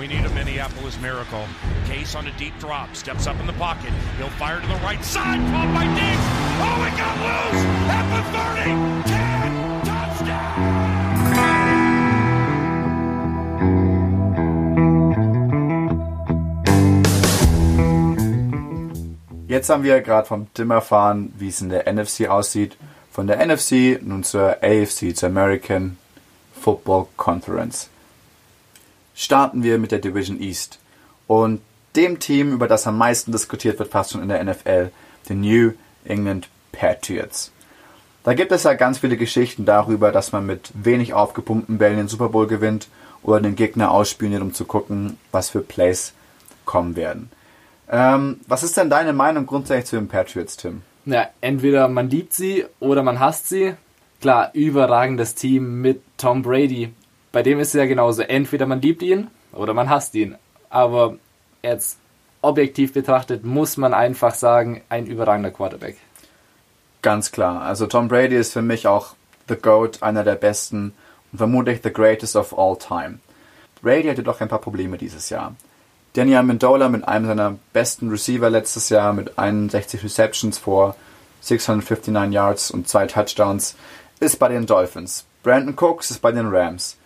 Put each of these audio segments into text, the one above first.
We need a Minneapolis miracle. Case on a deep drop, steps up in the pocket. He'll fire to the right side, caught by Diggs. Oh, it got loose at the 30. 10, touchdown! Jetzt haben wir gerade vom Tim erfahren, wie es in der NFC aussieht. Von der NFC nun zur AFC, zur American Football Conference. Starten wir mit der Division East und dem Team, über das am meisten diskutiert wird, fast schon in der NFL, den New England Patriots. Da gibt es ja ganz viele Geschichten darüber, dass man mit wenig aufgepumpten Bällen den Super Bowl gewinnt oder den Gegner ausspioniert, um zu gucken, was für Plays kommen werden. Ähm, was ist denn deine Meinung grundsätzlich zu den Patriots, Tim? Ja, entweder man liebt sie oder man hasst sie. Klar, überragendes Team mit Tom Brady. Bei dem ist es ja genauso. Entweder man liebt ihn oder man hasst ihn. Aber jetzt objektiv betrachtet muss man einfach sagen, ein überragender Quarterback. Ganz klar. Also Tom Brady ist für mich auch the GOAT, einer der besten und vermutlich the greatest of all time. Brady hatte doch ein paar Probleme dieses Jahr. Danny Amendola mit einem seiner besten Receiver letztes Jahr mit 61 Receptions vor 659 Yards und zwei Touchdowns ist bei den Dolphins. Brandon Cooks ist bei den Rams.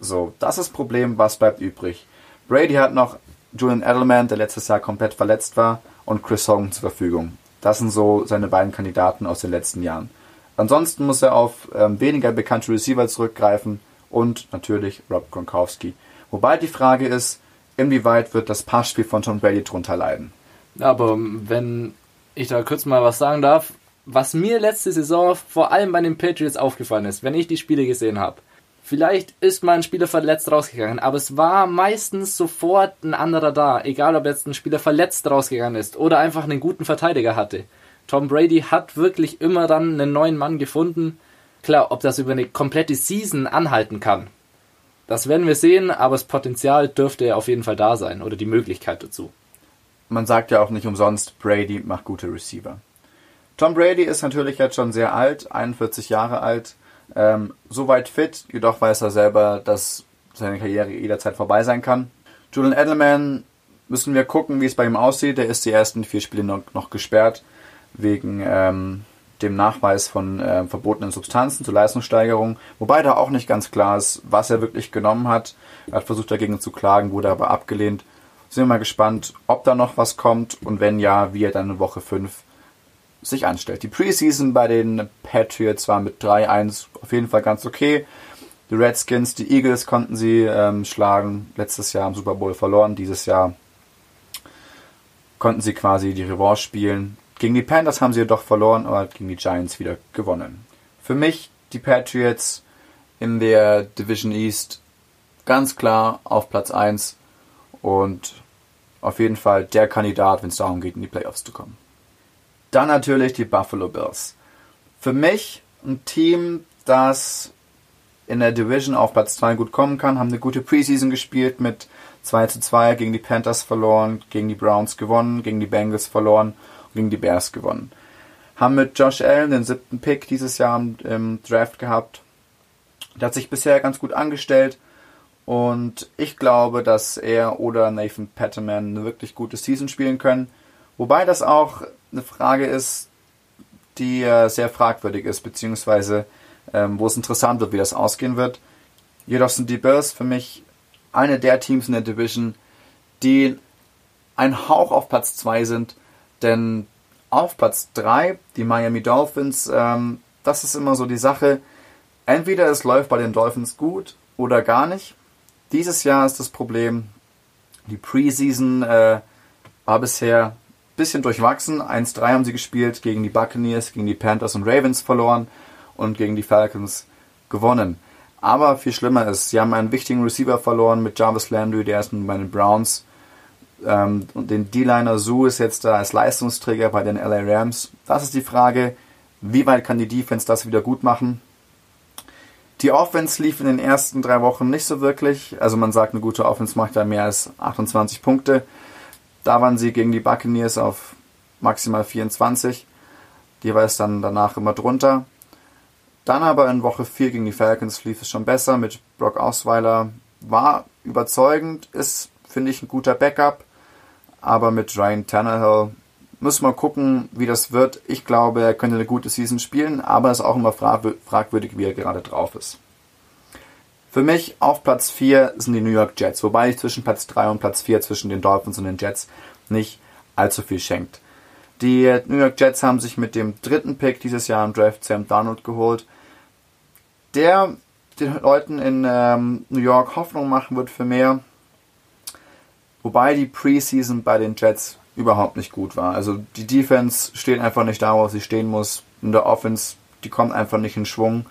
So, das ist das Problem, was bleibt übrig. Brady hat noch Julian Edelman, der letztes Jahr komplett verletzt war, und Chris Hogan zur Verfügung. Das sind so seine beiden Kandidaten aus den letzten Jahren. Ansonsten muss er auf ähm, weniger bekannte Receiver zurückgreifen und natürlich Rob Gronkowski. Wobei die Frage ist, inwieweit wird das Passspiel von Tom Brady drunter leiden? Aber wenn ich da kurz mal was sagen darf, was mir letzte Saison vor allem bei den Patriots aufgefallen ist, wenn ich die Spiele gesehen habe, vielleicht ist mal ein Spieler verletzt rausgegangen, aber es war meistens sofort ein anderer da, egal ob jetzt ein Spieler verletzt rausgegangen ist oder einfach einen guten Verteidiger hatte. Tom Brady hat wirklich immer dann einen neuen Mann gefunden. Klar, ob das über eine komplette Season anhalten kann, das werden wir sehen, aber das Potenzial dürfte auf jeden Fall da sein oder die Möglichkeit dazu. Man sagt ja auch nicht umsonst, Brady macht gute Receiver. Tom Brady ist natürlich jetzt schon sehr alt, 41 Jahre alt, ähm, soweit fit, jedoch weiß er selber, dass seine Karriere jederzeit vorbei sein kann. Julian Edelman müssen wir gucken, wie es bei ihm aussieht. Er ist die ersten vier Spiele noch, noch gesperrt wegen ähm, dem Nachweis von äh, verbotenen Substanzen zur Leistungssteigerung, wobei da auch nicht ganz klar ist, was er wirklich genommen hat. Er hat versucht dagegen zu klagen, wurde aber abgelehnt. Sind wir mal gespannt, ob da noch was kommt und wenn ja, wie er dann in Woche 5 sich anstellt. Die Preseason bei den Patriots war mit 3-1 auf jeden Fall ganz okay. Die Redskins, die Eagles konnten sie ähm, schlagen. Letztes Jahr im Super Bowl verloren. Dieses Jahr konnten sie quasi die Revanche spielen. Gegen die Panthers haben sie jedoch verloren, aber gegen die Giants wieder gewonnen. Für mich die Patriots in der Division East ganz klar auf Platz 1 und auf jeden Fall der Kandidat, wenn es darum geht, in die Playoffs zu kommen. Dann natürlich die Buffalo Bills. Für mich ein Team, das in der Division auf Platz 2 gut kommen kann, haben eine gute Preseason gespielt mit 2 zu 2 gegen die Panthers verloren, gegen die Browns gewonnen, gegen die Bengals verloren gegen die Bears gewonnen. Haben mit Josh Allen den siebten Pick dieses Jahr im, Draft gehabt. Der hat sich bisher ganz gut angestellt. Und ich glaube, dass er oder Nathan Petterman eine wirklich gute Season spielen können. Wobei das auch eine Frage ist, die äh, sehr fragwürdig ist, beziehungsweise ähm, wo es interessant wird, wie das ausgehen wird. Jedoch sind die Bears für mich eine der Teams in der Division, die ein Hauch auf Platz 2 sind, denn auf Platz 3, die Miami Dolphins, ähm, das ist immer so die Sache. Entweder es läuft bei den Dolphins gut oder gar nicht. Dieses Jahr ist das Problem, die Preseason äh, war bisher bisschen durchwachsen. 1-3 haben sie gespielt gegen die Buccaneers, gegen die Panthers und Ravens verloren und gegen die Falcons gewonnen. Aber viel schlimmer ist, sie haben einen wichtigen Receiver verloren mit Jarvis Landry, der ist bei den Browns ähm, und den D-Liner Sue ist jetzt da als Leistungsträger bei den LA Rams. Das ist die Frage, wie weit kann die Defense das wieder gut machen? Die Offense lief in den ersten drei Wochen nicht so wirklich. Also man sagt, eine gute Offense macht da mehr als 28 Punkte. Da waren sie gegen die Buccaneers auf maximal 24. Jeweils dann danach immer drunter. Dann aber in Woche 4 gegen die Falcons lief es schon besser mit Brock Osweiler. War überzeugend, ist finde ich ein guter Backup. Aber mit Ryan Tannehill muss man gucken, wie das wird. Ich glaube, er könnte eine gute Season spielen, aber es ist auch immer fragwürdig, wie er gerade drauf ist. Für mich auf Platz 4 sind die New York Jets, wobei ich zwischen Platz 3 und Platz 4 zwischen den Dolphins und den Jets nicht allzu viel schenkt. Die New York Jets haben sich mit dem dritten Pick dieses Jahr im Draft Sam Darnold geholt, der den Leuten in ähm, New York Hoffnung machen wird für mehr. Wobei die Preseason bei den Jets überhaupt nicht gut war. Also die Defense steht einfach nicht da, wo sie stehen muss. In der Offense, die kommt einfach nicht in Schwung.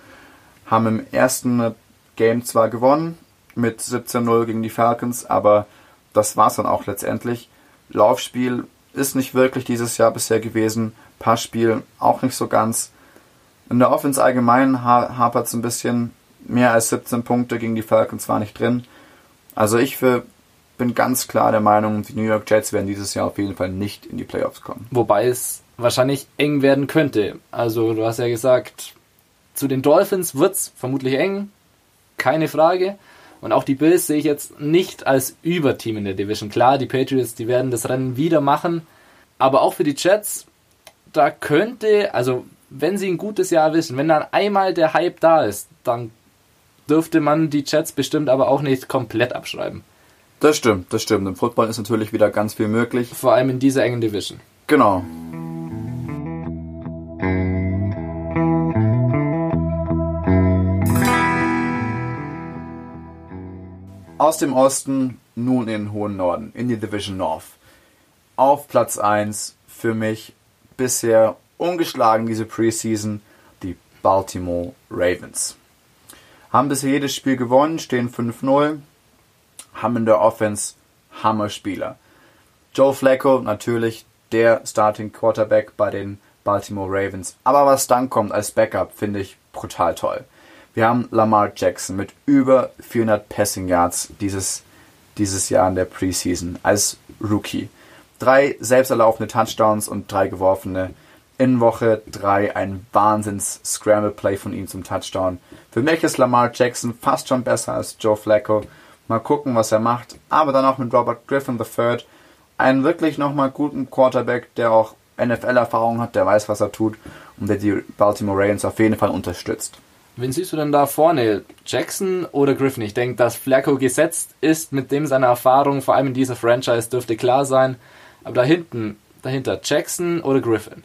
Haben im ersten Game zwar gewonnen mit 17-0 gegen die Falcons, aber das war es dann auch letztendlich. Laufspiel ist nicht wirklich dieses Jahr bisher gewesen. Passspiel auch nicht so ganz. In der Offense allgemein hapert es ein bisschen. Mehr als 17 Punkte gegen die Falcons war nicht drin. Also ich für, bin ganz klar der Meinung, die New York Jets werden dieses Jahr auf jeden Fall nicht in die Playoffs kommen. Wobei es wahrscheinlich eng werden könnte. Also du hast ja gesagt, zu den Dolphins wird es vermutlich eng keine Frage. Und auch die Bills sehe ich jetzt nicht als Überteam in der Division. Klar, die Patriots, die werden das Rennen wieder machen. Aber auch für die Jets, da könnte, also wenn sie ein gutes Jahr wissen, wenn dann einmal der Hype da ist, dann dürfte man die Jets bestimmt aber auch nicht komplett abschreiben. Das stimmt, das stimmt. Im Football ist natürlich wieder ganz viel möglich. Vor allem in dieser engen Division. Genau. Aus dem Osten nun in den hohen Norden, in die Division North. Auf Platz 1 für mich bisher ungeschlagen diese Preseason die Baltimore Ravens. Haben bisher jedes Spiel gewonnen, stehen 5-0, haben in der Offense Hammer-Spieler. Joe Flacco natürlich der Starting Quarterback bei den Baltimore Ravens. Aber was dann kommt als Backup, finde ich brutal toll. Wir haben Lamar Jackson mit über 400 Passing Yards dieses, dieses Jahr in der Preseason als Rookie. Drei selbst erlaufene Touchdowns und drei geworfene. In Woche 3 ein Wahnsinns Scramble Play von ihm zum Touchdown. Für mich ist Lamar Jackson fast schon besser als Joe Flacco. Mal gucken, was er macht. Aber dann auch mit Robert Griffin III. Einen wirklich nochmal guten Quarterback, der auch NFL-Erfahrung hat, der weiß, was er tut und der die Baltimore Ravens auf jeden Fall unterstützt. Wen siehst du denn da vorne? Jackson oder Griffin? Ich denke, dass Flacco gesetzt ist mit dem seiner Erfahrung, vor allem in dieser Franchise, dürfte klar sein. Aber da hinten, dahinter Jackson oder Griffin?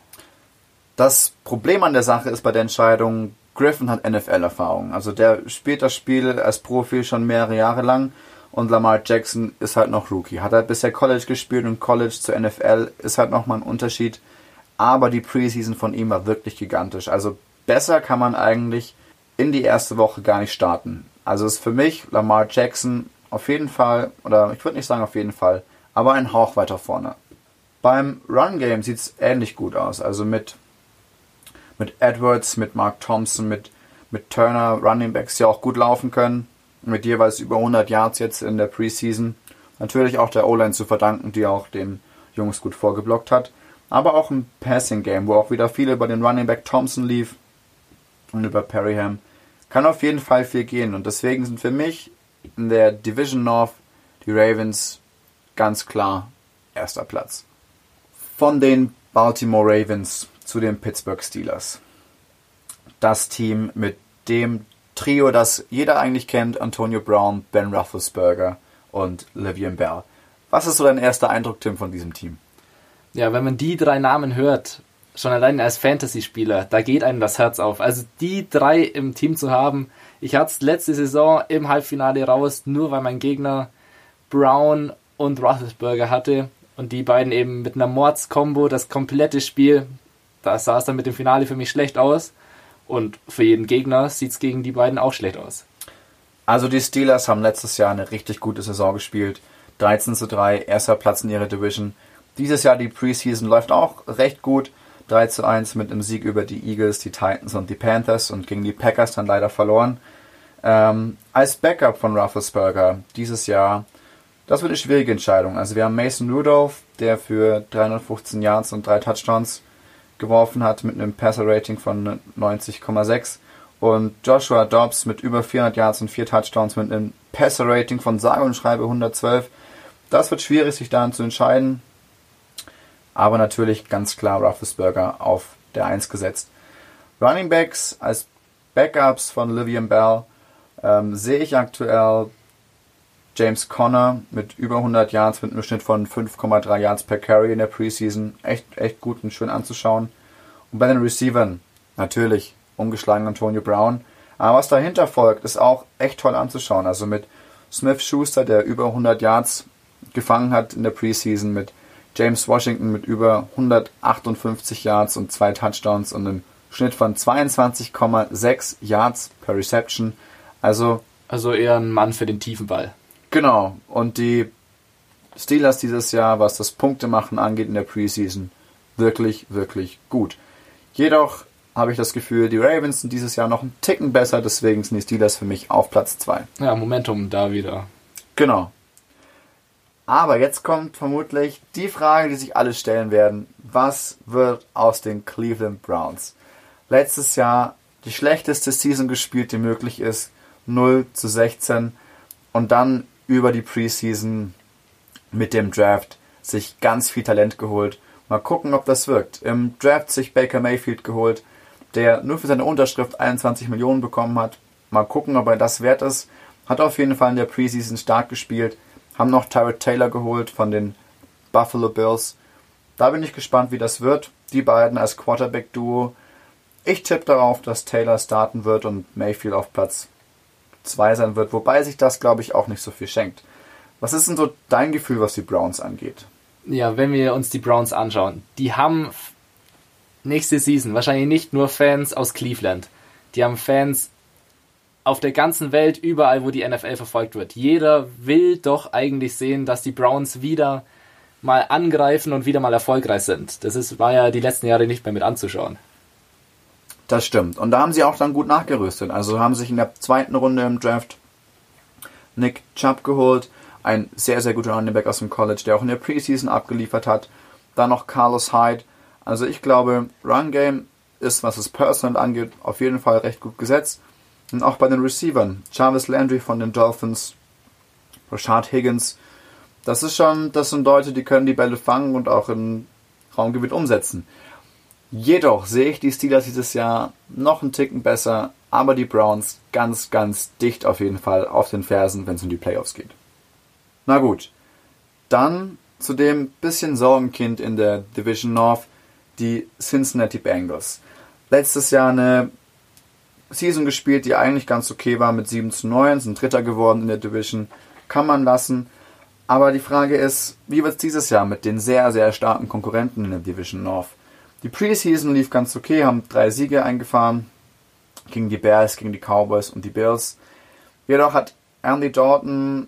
Das Problem an der Sache ist bei der Entscheidung, Griffin hat NFL-Erfahrung. Also der spielt das Spiel als Profi schon mehrere Jahre lang und Lamar Jackson ist halt noch Rookie. Hat halt bisher College gespielt und College zur NFL ist halt nochmal ein Unterschied. Aber die Preseason von ihm war wirklich gigantisch. Also besser kann man eigentlich in die erste Woche gar nicht starten. Also ist für mich Lamar Jackson auf jeden Fall, oder ich würde nicht sagen auf jeden Fall, aber ein Hauch weiter vorne. Beim Run Game sieht es ähnlich gut aus. Also mit, mit Edwards, mit Mark Thompson, mit, mit Turner, Running Backs, die auch gut laufen können. Mit jeweils über 100 Yards jetzt in der Preseason. Natürlich auch der O-Line zu verdanken, die auch den Jungs gut vorgeblockt hat. Aber auch im Passing Game, wo auch wieder viel über den Running Back Thompson lief und über Perryham kann auf jeden Fall viel gehen. Und deswegen sind für mich in der Division North die Ravens ganz klar erster Platz. Von den Baltimore Ravens zu den Pittsburgh Steelers. Das Team mit dem Trio, das jeder eigentlich kennt, Antonio Brown, Ben Roethlisberger und Le'Veon Bell. Was ist so dein erster Eindruck, Tim, von diesem Team? Ja, wenn man die drei Namen hört, schon allein als Fantasy-Spieler, da geht einem das Herz auf. Also die drei im Team zu haben, ich hatte es letzte Saison im Halbfinale raus, nur weil mein Gegner Brown und Roethlisberger hatte und die beiden eben mit einer Mords-Kombo das komplette Spiel, da sah es dann mit dem Finale für mich schlecht aus und für jeden Gegner sieht es gegen die beiden auch schlecht aus. Also die Steelers haben letztes Jahr eine richtig gute Saison gespielt. 13 zu 3, erster Platz in ihrer Division. Dieses Jahr die Preseason läuft auch recht gut. 3 zu 1 mit einem Sieg über die Eagles, die Titans und die Panthers und gegen die Packers dann leider verloren. Ähm, als Backup von Roethlisberger dieses Jahr, das wird eine schwierige Entscheidung. Also wir haben Mason Rudolph, der für 315 Yards und drei Touchdowns geworfen hat mit einem Passer-Rating von 90,6 und Joshua Dobbs mit über 400 Yards und vier Touchdowns mit einem Passer-Rating von sage und schreibe 112. Das wird schwierig, sich daran zu entscheiden. Aber natürlich ganz klar Roethlisberger auf der 1 gesetzt. Running Backs als Backups von Livian Bell ähm, sehe ich aktuell James Conner mit über 100 Yards mit einem Schnitt von 5,3 Yards per Carry in der Preseason. Echt, echt gut und schön anzuschauen. Und bei den Receivern natürlich ungeschlagen Antonio Brown. Aber was dahinter folgt, ist auch echt toll anzuschauen. Also mit Smith Schuster, der über 100 Yards gefangen hat in der Preseason, mit James Washington mit über 158 Yards und zwei Touchdowns und einem Schnitt von 22,6 Yards per Reception. Also Also eher ein Mann für den tiefen Ball. Genau. Und die Steelers dieses Jahr, was das Punktemachen angeht in der Preseason, wirklich, wirklich gut. Jedoch habe ich das Gefühl, die Ravens sind dieses Jahr noch einen Ticken besser, deswegen sind die Steelers für mich auf Platz 2. Ja, Momentum da wieder. Genau. Aber jetzt kommt vermutlich die Frage, die sich alle stellen werden. Was wird aus den Cleveland Browns? Letztes Jahr die schlechteste Season gespielt, die möglich ist. 0 zu 16. Und dann über die Preseason mit dem Draft sich ganz viel Talent geholt. Mal gucken, ob das wirkt. Im Draft sich Baker Mayfield geholt, der nur für seine Unterschrift 21 Millionen bekommen hat. Mal gucken, ob er das wert ist. Hat auf jeden Fall in der Preseason stark gespielt. Haben noch Tyrod Taylor geholt von den Buffalo Bills. Da bin ich gespannt, wie das wird. Die beiden als Quarterback-Duo. Ich tippe darauf, dass Taylor starten wird und Mayfield auf Platz 2 sein wird, wobei sich das, glaube ich, auch nicht so viel schenkt. Was ist denn so dein Gefühl, was die Browns angeht? Ja, wenn wir uns die Browns anschauen, die haben nächste Season wahrscheinlich nicht nur Fans aus Cleveland. Die haben Fans auf der ganzen Welt, überall, wo die NFL verfolgt wird. Jeder will doch eigentlich sehen, dass die Browns wieder mal angreifen und wieder mal erfolgreich sind. Das ist, war ja die letzten Jahre nicht mehr mit anzuschauen. Das stimmt. Und da haben sie auch dann gut nachgerüstet. Also haben sich in der zweiten Runde im Draft Nick Chubb geholt, ein sehr, sehr guter Running Back aus dem College, der auch in der Preseason abgeliefert hat. Dann noch Carlos Hyde. Also ich glaube, Run Game ist, was das Personal angeht, auf jeden Fall recht gut gesetzt. Und auch bei den Receivern. Jarvis Landry von den Dolphins, Rashad Higgins. Das ist schon, das sind Leute, die können die Bälle fangen und auch im Raumgebiet umsetzen. Jedoch sehe ich die Steelers dieses Jahr noch einen Ticken besser, aber die Browns ganz, ganz dicht auf jeden Fall auf den Fersen, wenn es um die Playoffs geht. Na gut, dann zu dem bisschen Sorgenkind in der Division North, die Cincinnati Bengals. Letztes Jahr eine Season gespielt, die eigentlich ganz okay war mit 7 zu 9, sind Dritter geworden in der Division, kann man lassen. Aber die Frage ist, wie wird es dieses Jahr mit den sehr, sehr starken Konkurrenten in der Division North? Die Preseason lief ganz okay, haben drei Siege eingefahren gegen die Bears, gegen die Cowboys und die Bills. Jedoch hat Andy Dalton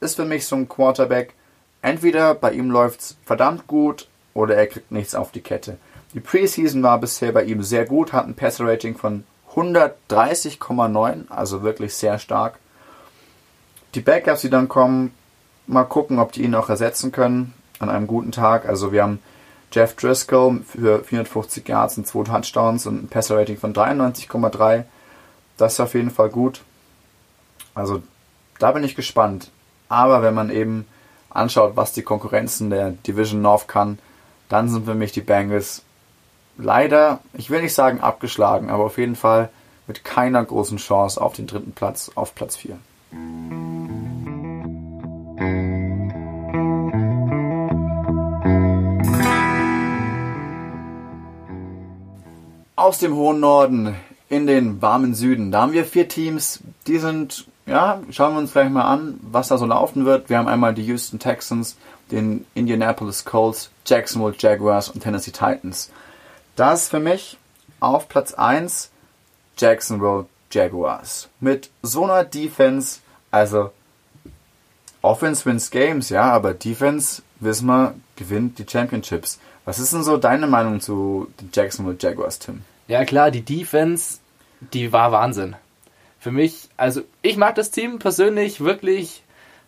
ist für mich so ein Quarterback. Entweder bei ihm läuft's verdammt gut oder er kriegt nichts auf die Kette. Die Preseason war bisher bei ihm sehr gut, hat ein Passer Rating von 130,9, also wirklich sehr stark. Die Backups, die dann kommen, mal gucken, ob die ihn auch ersetzen können an einem guten Tag. Also wir haben Jeff Driscoll für 450 Yards und 2 Touchdowns und ein Passer Rating von 93,3. Das ist auf jeden Fall gut. Also da bin ich gespannt. Aber wenn man eben anschaut, was die Konkurrenzen der Division North kann, dann sind für mich die Bengals leider, ich will nicht sagen abgeschlagen, aber auf jeden Fall mit keiner großen Chance auf den dritten Platz, auf Platz 4. Aus dem hohen Norden in den warmen Süden. Da haben wir vier Teams, die sind, ja, schauen wir uns gleich mal an, was da so laufen wird. Wir haben einmal die Houston Texans, den Indianapolis Colts, Jacksonville Jaguars und Tennessee Titans. Das für mich auf Platz 1 Jacksonville Jaguars. Mit so einer Defense, also Offense wins Games, ja, aber Defense, wissen wir, gewinnt die Championships. Was ist denn so deine Meinung zu den Jacksonville Jaguars, Tim? Ja klar, die Defense, die war Wahnsinn. Für mich, also ich mag das Team persönlich wirklich,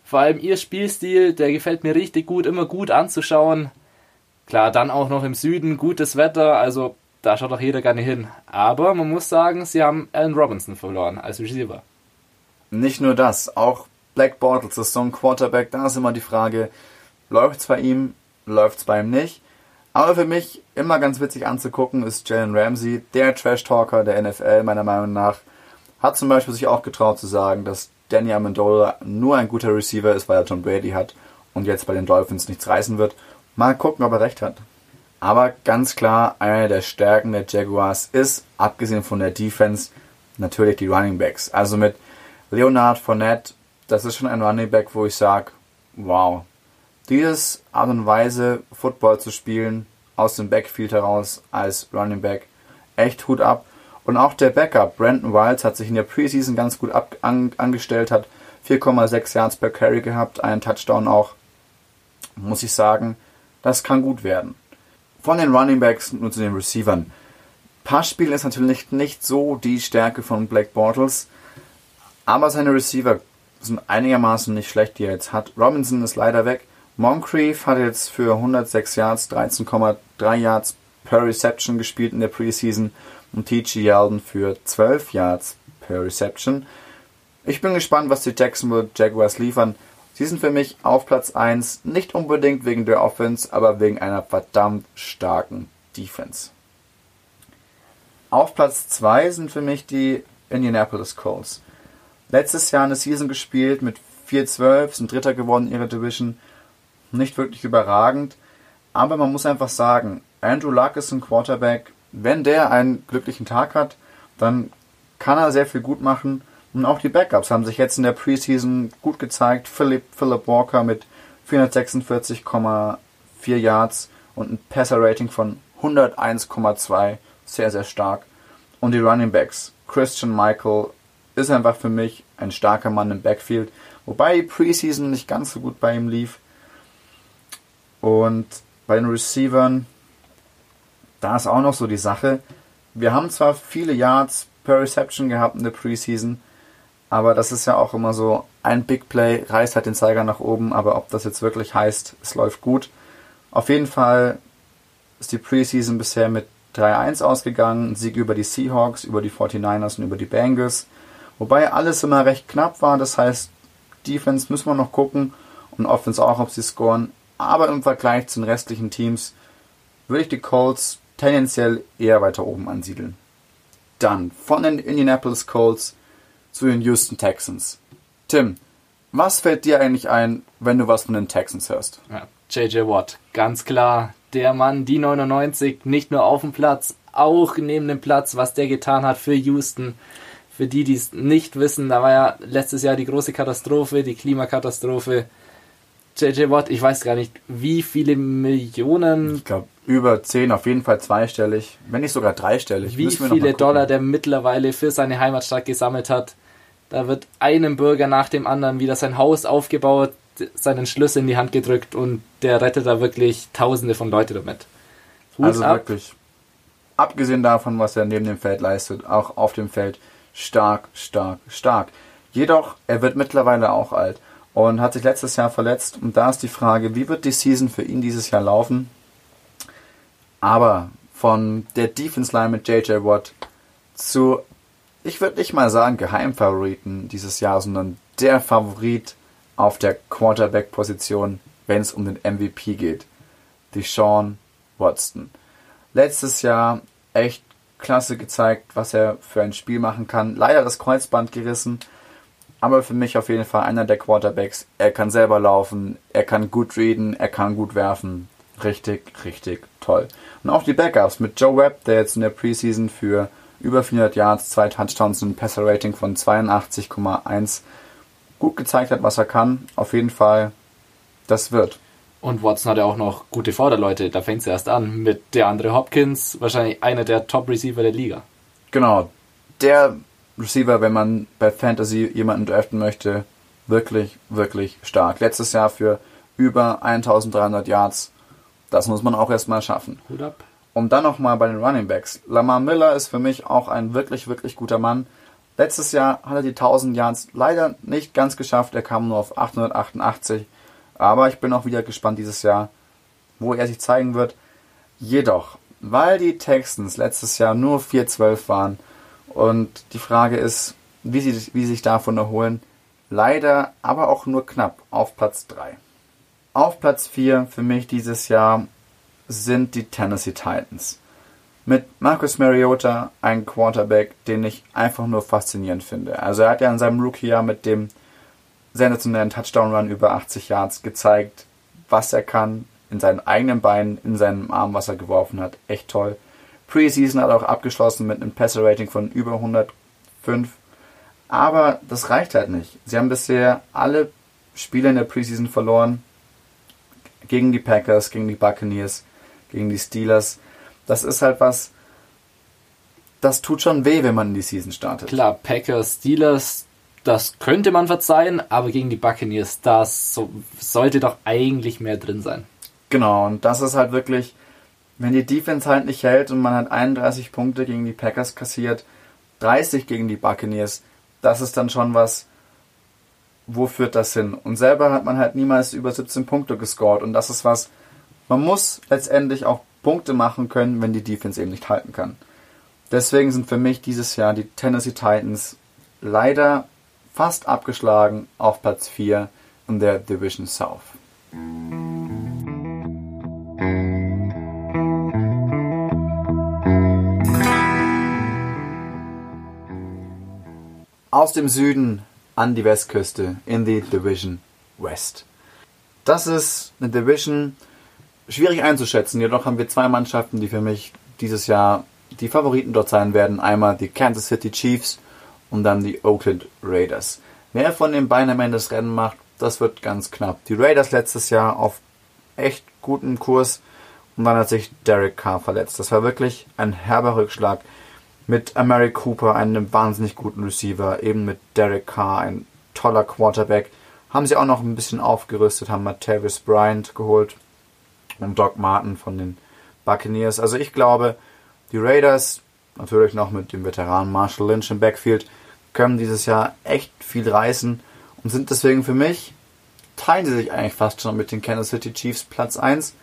vor allem ihr Spielstil, der gefällt mir richtig gut, immer gut anzuschauen. Klar, dann auch noch im Süden, gutes Wetter, also da schaut auch jeder gerne hin. Aber man muss sagen, sie haben Allen Robinson verloren als Receiver. Nicht nur das, auch Black Bortles ist so ein Quarterback, da ist immer die Frage, läuft's bei ihm, läuft's bei ihm nicht. Aber für mich immer ganz witzig anzugucken ist Jalen Ramsey, der Trash-Talker der NFL meiner Meinung nach. Hat zum Beispiel sich auch getraut zu sagen, dass Danny Amendola nur ein guter Receiver ist, weil er Tom Brady hat und jetzt bei den Dolphins nichts reißen wird. Mal gucken, ob er recht hat. Aber ganz klar, eine der Stärken der Jaguars ist, abgesehen von der Defense, natürlich die Running Backs. Also mit Leonard Fournette, das ist schon ein Running Back, wo ich sage, wow, dieses Art und Weise, Football zu spielen, aus dem Backfield heraus als Running Back, echt Hut ab. Und auch der Backup, Brandon Wiles, hat sich in der Preseason ganz gut ab, an, angestellt, hat 4,6 Yards per Carry gehabt, einen Touchdown auch. Muss ich sagen, das kann gut werden. Von den Running Backs nur zu den Receivern. Passspiel ist natürlich nicht so die Stärke von Black Bortles, aber seine Receiver sind einigermaßen nicht schlecht, die er jetzt hat. Robinson ist leider weg. Moncrief hat jetzt für 106 Yards 13,3 Yards per Reception gespielt in der Preseason und T.G. Yeldon für 12 Yards per Reception. Ich bin gespannt, was die Jacksonville Jaguars liefern. Sie sind für mich auf Platz 1, nicht unbedingt wegen der Offense, aber wegen einer verdammt starken Defense. Auf Platz 2 sind für mich die Indianapolis Colts. Letztes Jahr eine Season gespielt mit 4-12, sind Dritter geworden in ihrer Division nicht wirklich überragend. Aber man muss einfach sagen, Andrew Luck ist ein Quarterback. Wenn der einen glücklichen Tag hat, dann kann er sehr viel gut machen. Und auch die Backups haben sich jetzt in der Preseason gut gezeigt. Philip, Philip Walker mit 446,4 Yards und ein Passer-Rating von 101,2. Sehr, sehr stark. Und die Running Backs. Christian Michael ist einfach für mich ein starker Mann im Backfield. Wobei die Preseason nicht ganz so gut bei ihm lief. Und bei den Receivern, da ist auch noch so die Sache. Wir haben zwar viele Yards per Reception gehabt in der Preseason, aber das ist ja auch immer so, ein Big Play reißt halt den Zeiger nach oben, aber ob das jetzt wirklich heißt, es läuft gut. Auf jeden Fall ist die Preseason bisher mit 3-1 ausgegangen, Sieg über die Seahawks, über die 49ers und über die Bengals. Wobei alles immer recht knapp war, das heißt, Defense müssen wir noch gucken und Offense auch, ob sie scoren. Aber im Vergleich zu den restlichen Teams würde ich die Colts tendenziell eher weiter oben ansiedeln. Dann von den Indianapolis Colts zu den Houston Texans. Tim, was fällt dir eigentlich ein, wenn du was von den Texans hörst? Ja, JJ Watt, ganz klar. Der Mann, die 99, nicht nur auf dem Platz, auch neben dem Platz, was der getan hat für Houston. Für die, die es nicht wissen, da war ja letztes Jahr die große Katastrophe, die Klimakatastrophe. JJ Watt, ich weiß gar nicht, wie viele Millionen. Ich glaube, über 10, auf jeden Fall zweistellig, wenn nicht sogar dreistellig. Wie viele Dollar der mittlerweile für seine Heimatstadt gesammelt hat. Da wird einem Bürger nach dem anderen wieder sein Haus aufgebaut, seinen Schlüssel in die Hand gedrückt und der rettet da wirklich Tausende von Leute damit. Hut also ab. wirklich, abgesehen davon, was er neben dem Feld leistet, auch auf dem Feld stark, stark, stark. Jedoch, er wird mittlerweile auch alt und hat sich letztes Jahr verletzt. Und da ist die Frage, wie wird die Season für ihn dieses Jahr laufen? Aber von der Defense Line mit JJ Watt zu, ich würde nicht mal sagen Geheimfavoriten dieses Jahr, sondern der Favorit auf der Quarterback-Position, wenn es um den MVP geht. Die Sean Watson. Letztes Jahr echt klasse gezeigt, was er für ein Spiel machen kann. Leider das Kreuzband gerissen aber für mich auf jeden Fall einer der Quarterbacks. Er kann selber laufen, er kann gut reden, er kann gut werfen. Richtig, richtig toll. Und auch die Backups mit Joe Webb, der jetzt in der Preseason für über 400 Yards, zwei Touchdowns und ein Passer-Rating von 82,1 gut gezeigt hat, was er kann. Auf jeden Fall, das wird. Und Watson hat ja auch noch gute Vorderleute. Da fängt es erst an mit der andere Hopkins, wahrscheinlich einer der Top-Receiver der Liga. Genau. Der Receiver, wenn man bei Fantasy jemanden draften möchte, wirklich, wirklich stark. Letztes Jahr für über 1300 Yards. Das muss man auch erstmal schaffen. Hut ab. Um dann nochmal bei den Running Backs. Lamar Miller ist für mich auch ein wirklich, wirklich guter Mann. Letztes Jahr hat er die 1000 Yards leider nicht ganz geschafft. Er kam nur auf 888. Aber ich bin auch wieder gespannt dieses Jahr, wo er sich zeigen wird. Jedoch, weil die Texans letztes Jahr nur 4-12 waren, und die Frage ist, wie sie, wie sie sich davon erholen. leider aber auch nur knapp auf Platz 3. Auf Platz 4 für mich dieses Jahr sind die Tennessee Titans. Mit Marcus Mariota ein Quarterback, den ich einfach nur faszinierend finde. Also er hat ja in seinem Rookie-Jahr mit dem sensationellen Touchdown-Run über 80 Yards gezeigt, was er kann in seinen eigenen Beinen, in seinem Arm, was er geworfen hat. Echt toll. Preseason hat er auch abgeschlossen mit einem Passer-Rating von über 105. Aber das reicht halt nicht. Sie haben bisher alle Spiele in der Preseason verloren. Gegen die Packers, gegen die Buccaneers, gegen die Steelers. Das ist halt was, das tut schon weh, wenn man in die Season startet. Klar, Packers, Steelers, das könnte man verzeihen, aber gegen die Buccaneers, das so, sollte doch eigentlich mehr drin sein. Genau, und das ist halt wirklich, wenn die Defense halt nicht hält und man hat 31 Punkte gegen die Packers kassiert, 30 gegen die Buccaneers, das ist dann schon was, wo führt das hin? Und selber hat man halt niemals über 17 Punkte gescored und das ist was, man muss letztendlich auch Punkte machen können, wenn die Defense eben nicht halten kann. Deswegen sind für mich dieses Jahr die Tennessee Titans leider fast abgeschlagen auf Platz 4 in der Division South. Aus dem Süden an die Westküste in die Division West. Das ist eine Division schwierig einzuschätzen, jedoch haben wir zwei Mannschaften, die für mich dieses Jahr die Favoriten dort sein werden. Einmal die Kansas City Chiefs und dann die Oakland Raiders. Wer von den beiden am Ende das Rennen macht, das wird ganz knapp. Die Raiders letztes Jahr auf echt gutem Kurs und dann hat sich Derek Carr verletzt. Das war wirklich ein herber Rückschlag mit Amari Cooper, einem wahnsinnig guten Receiver, eben mit Derek Carr, ein toller Quarterback. Haben sie auch noch ein bisschen aufgerüstet, haben Martavis Bryant geholt und Doc Martin von den Buccaneers. Also ich glaube, die Raiders, natürlich noch mit dem Veteran Marshall Lynch im Backfield, können dieses Jahr echt viel reißen und sind deswegen für mich, teilen sie sich eigentlich fast schon mit den Kansas City Chiefs Platz 1,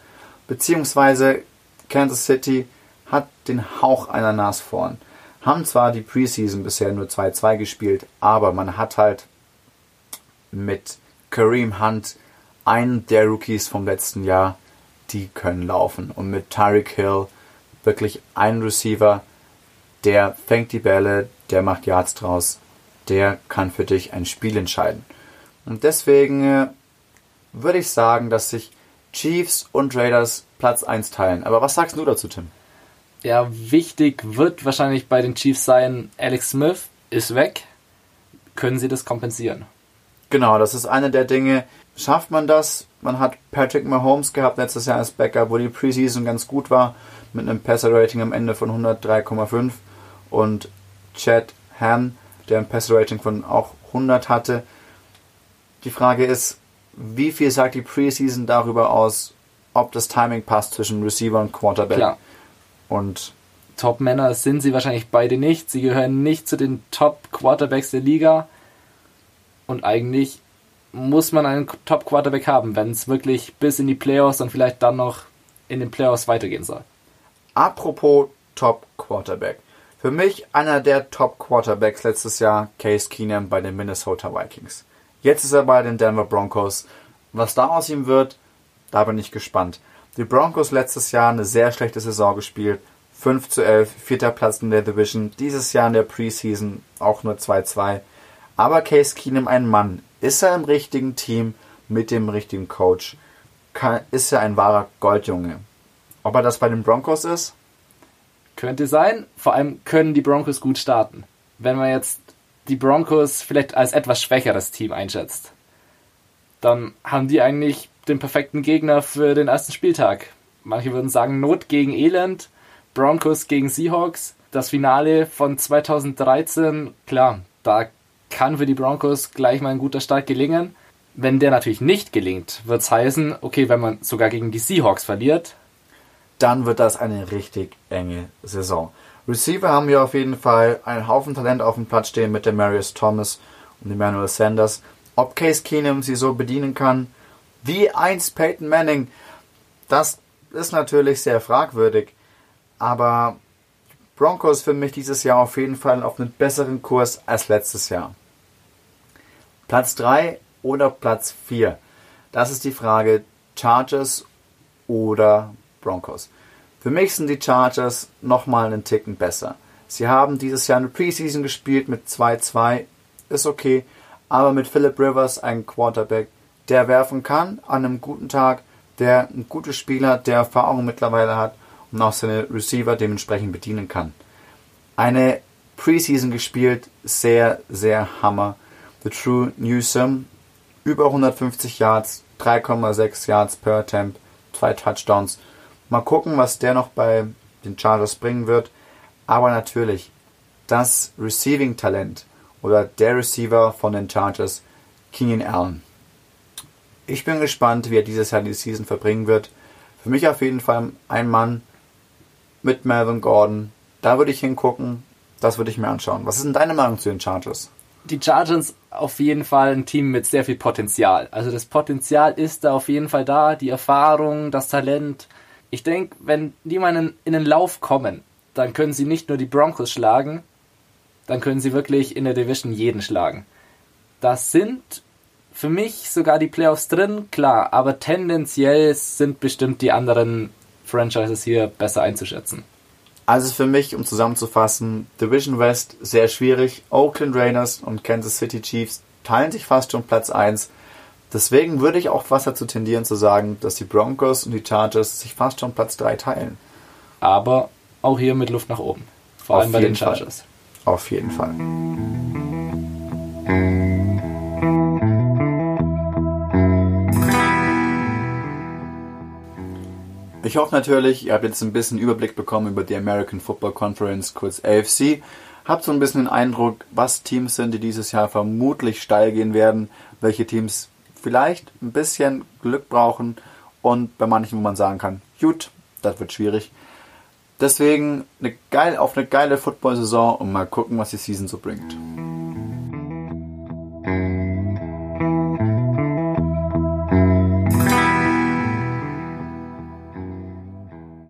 beziehungsweise Kansas City hat den Hauch einer Nas vorn. Haben zwar die Preseason bisher nur 2-2 gespielt, aber man hat halt mit Kareem Hunt einen der Rookies vom letzten Jahr, die können laufen. Und mit Tyreek Hill wirklich einen Receiver, der fängt die Bälle, der macht Yards draus, der kann für dich ein Spiel entscheiden. Und deswegen äh, würde ich sagen, dass sich Chiefs und Raiders Platz 1 teilen. Aber was sagst du dazu, Tim? Ja, wichtig wird wahrscheinlich bei den Chiefs sein, Alex Smith ist weg. Können sie das kompensieren? Genau, das ist eine der Dinge. Schafft man das? Man hat Patrick Mahomes gehabt letztes Jahr als Backup, wo die Preseason ganz gut war, mit einem Passer-Rating am Ende von 103,5 und Chad Ham, der ein Passer-Rating von auch 100 hatte. Die Frage ist, wie viel sagt die Preseason darüber aus, ob das Timing passt zwischen Receiver und Quarterback? Klar. Und Top-Männer sind sie wahrscheinlich beide nicht. Sie gehören nicht zu den Top-Quarterbacks der Liga. Und eigentlich muss man einen Top-Quarterback haben, wenn es wirklich bis in die Playoffs und vielleicht dann noch in den Playoffs weitergehen soll. apropos Top-Quarterback. Für mich einer der Top-Quarterbacks letztes Jahr, Case Keenum bei den Minnesota Vikings. Jetzt ist er bei den Denver Broncos. Was da aus ihm wird, da bin ich gespannt. Die Broncos letztes Jahr eine sehr schlechte Saison gespielt. 5 zu 11, vierter Platz in der Division. Dieses Jahr in der Preseason auch nur 2-2. Aber Case Keenum ein Mann. Ist er im richtigen Team mit dem richtigen Coach? Ist er ein wahrer Goldjunge? Ob er das bei den Broncos ist? Könnte sein. Vor allem können die Broncos gut starten. Wenn man jetzt die Broncos vielleicht als etwas schwächeres Team einschätzt, dann haben die eigentlich den perfekten Gegner für den ersten Spieltag. Manche würden sagen Not gegen Elend, Broncos gegen Seahawks. Das Finale von 2013, klar, da kann für die Broncos gleich mal ein guter Start gelingen. Wenn der natürlich nicht gelingt, wird es heißen, okay, wenn man sogar gegen die Seahawks verliert, dann wird das eine richtig enge Saison. Receiver haben wir auf jeden Fall einen Haufen Talent auf dem Platz stehen mit dem Marius Thomas und Emmanuel Sanders. Ob Case Keenum sie so bedienen kann, wie einst Peyton Manning, das ist natürlich sehr fragwürdig. Aber Broncos für mich dieses Jahr auf jeden Fall auf einen besseren Kurs als letztes Jahr. Platz 3 oder Platz 4? Das ist die Frage Chargers oder Broncos. Für mich sind die Chargers nochmal einen Ticken besser. Sie haben dieses Jahr eine Preseason gespielt mit 2-2, ist okay, aber mit Philip Rivers ein Quarterback, der werfen kann an einem guten Tag, der ein gutes Spiel hat, der Erfahrung mittlerweile hat und auch seine Receiver dementsprechend bedienen kann. Eine Preseason gespielt, sehr, sehr Hammer. The True Newsome, über 150 Yards, 3,6 Yards per Attempt, zwei Touchdowns. Mal gucken, was der noch bei den Chargers bringen wird. Aber natürlich, das Receiving-Talent oder der Receiver von den Chargers, Keenan Allen. Ich bin gespannt, wie er dieses Jahr die Season verbringen wird. Für mich auf jeden Fall ein Mann mit Melvin Gordon. Da würde ich hingucken. Das würde ich mir anschauen. Was ist denn deine Meinung zu den Chargers? Die Chargers auf jeden Fall ein Team mit sehr viel Potenzial. Also das Potenzial ist da auf jeden Fall da, die Erfahrung, das Talent. Ich denke, wenn die mal in, in den Lauf kommen, dann können sie nicht nur die Broncos schlagen, dann können sie wirklich in der Division jeden schlagen. Das sind für mich sogar die Playoffs drin, klar, aber tendenziell sind bestimmt die anderen Franchises hier besser einzuschätzen. Also für mich, um zusammenzufassen, Division West sehr schwierig. Oakland Raiders und Kansas City Chiefs teilen sich fast schon Platz 1. Deswegen würde ich auch fast dazu tendieren zu sagen, dass die Broncos und die Chargers sich fast schon Platz 3 teilen. Aber auch hier mit Luft nach oben. Vor Auf allem bei den jeden Fall. Chargers. Auf jeden Fall. Ich hoffe natürlich, ihr habt jetzt ein bisschen Überblick bekommen über die American Football Conference, kurz AFC. Habt so ein bisschen den Eindruck, was Teams sind, die dieses Jahr vermutlich steil gehen werden, welche Teams vielleicht ein bisschen Glück brauchen und bei manchen, wo man sagen kann, gut, das wird schwierig. Deswegen eine geil, auf eine geile Football-Saison und mal gucken, was die Season so bringt.